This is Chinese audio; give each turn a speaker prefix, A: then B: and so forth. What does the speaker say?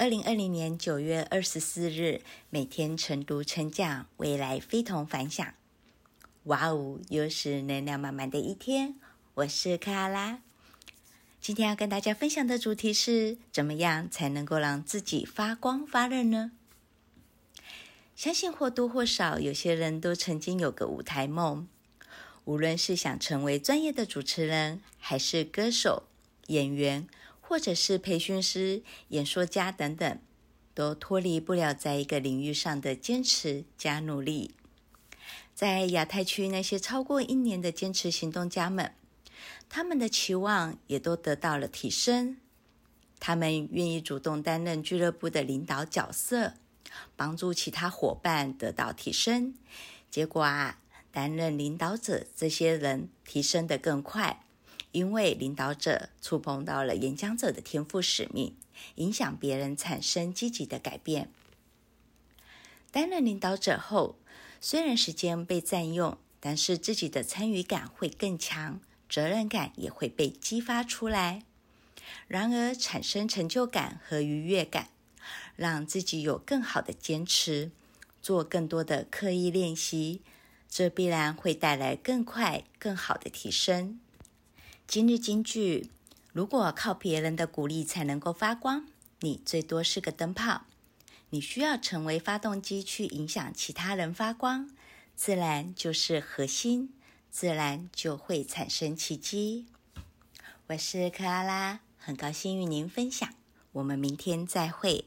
A: 二零二零年九月二十四日，每天晨读晨讲，未来非同凡响。哇哦，又是能量满满的一天。我是克拉拉，今天要跟大家分享的主题是：怎么样才能够让自己发光发热呢？相信或多或少，有些人都曾经有个舞台梦，无论是想成为专业的主持人，还是歌手、演员。或者是培训师、演说家等等，都脱离不了在一个领域上的坚持加努力。在亚太区那些超过一年的坚持行动家们，他们的期望也都得到了提升。他们愿意主动担任俱乐部的领导角色，帮助其他伙伴得到提升。结果啊，担任领导者这些人提升得更快。因为领导者触碰到了演讲者的天赋使命，影响别人产生积极的改变。担任领导者后，虽然时间被占用，但是自己的参与感会更强，责任感也会被激发出来。然而，产生成就感和愉悦感，让自己有更好的坚持，做更多的刻意练习，这必然会带来更快、更好的提升。今日金句：如果靠别人的鼓励才能够发光，你最多是个灯泡。你需要成为发动机去影响其他人发光，自然就是核心，自然就会产生奇迹。我是克拉拉，很高兴与您分享。我们明天再会。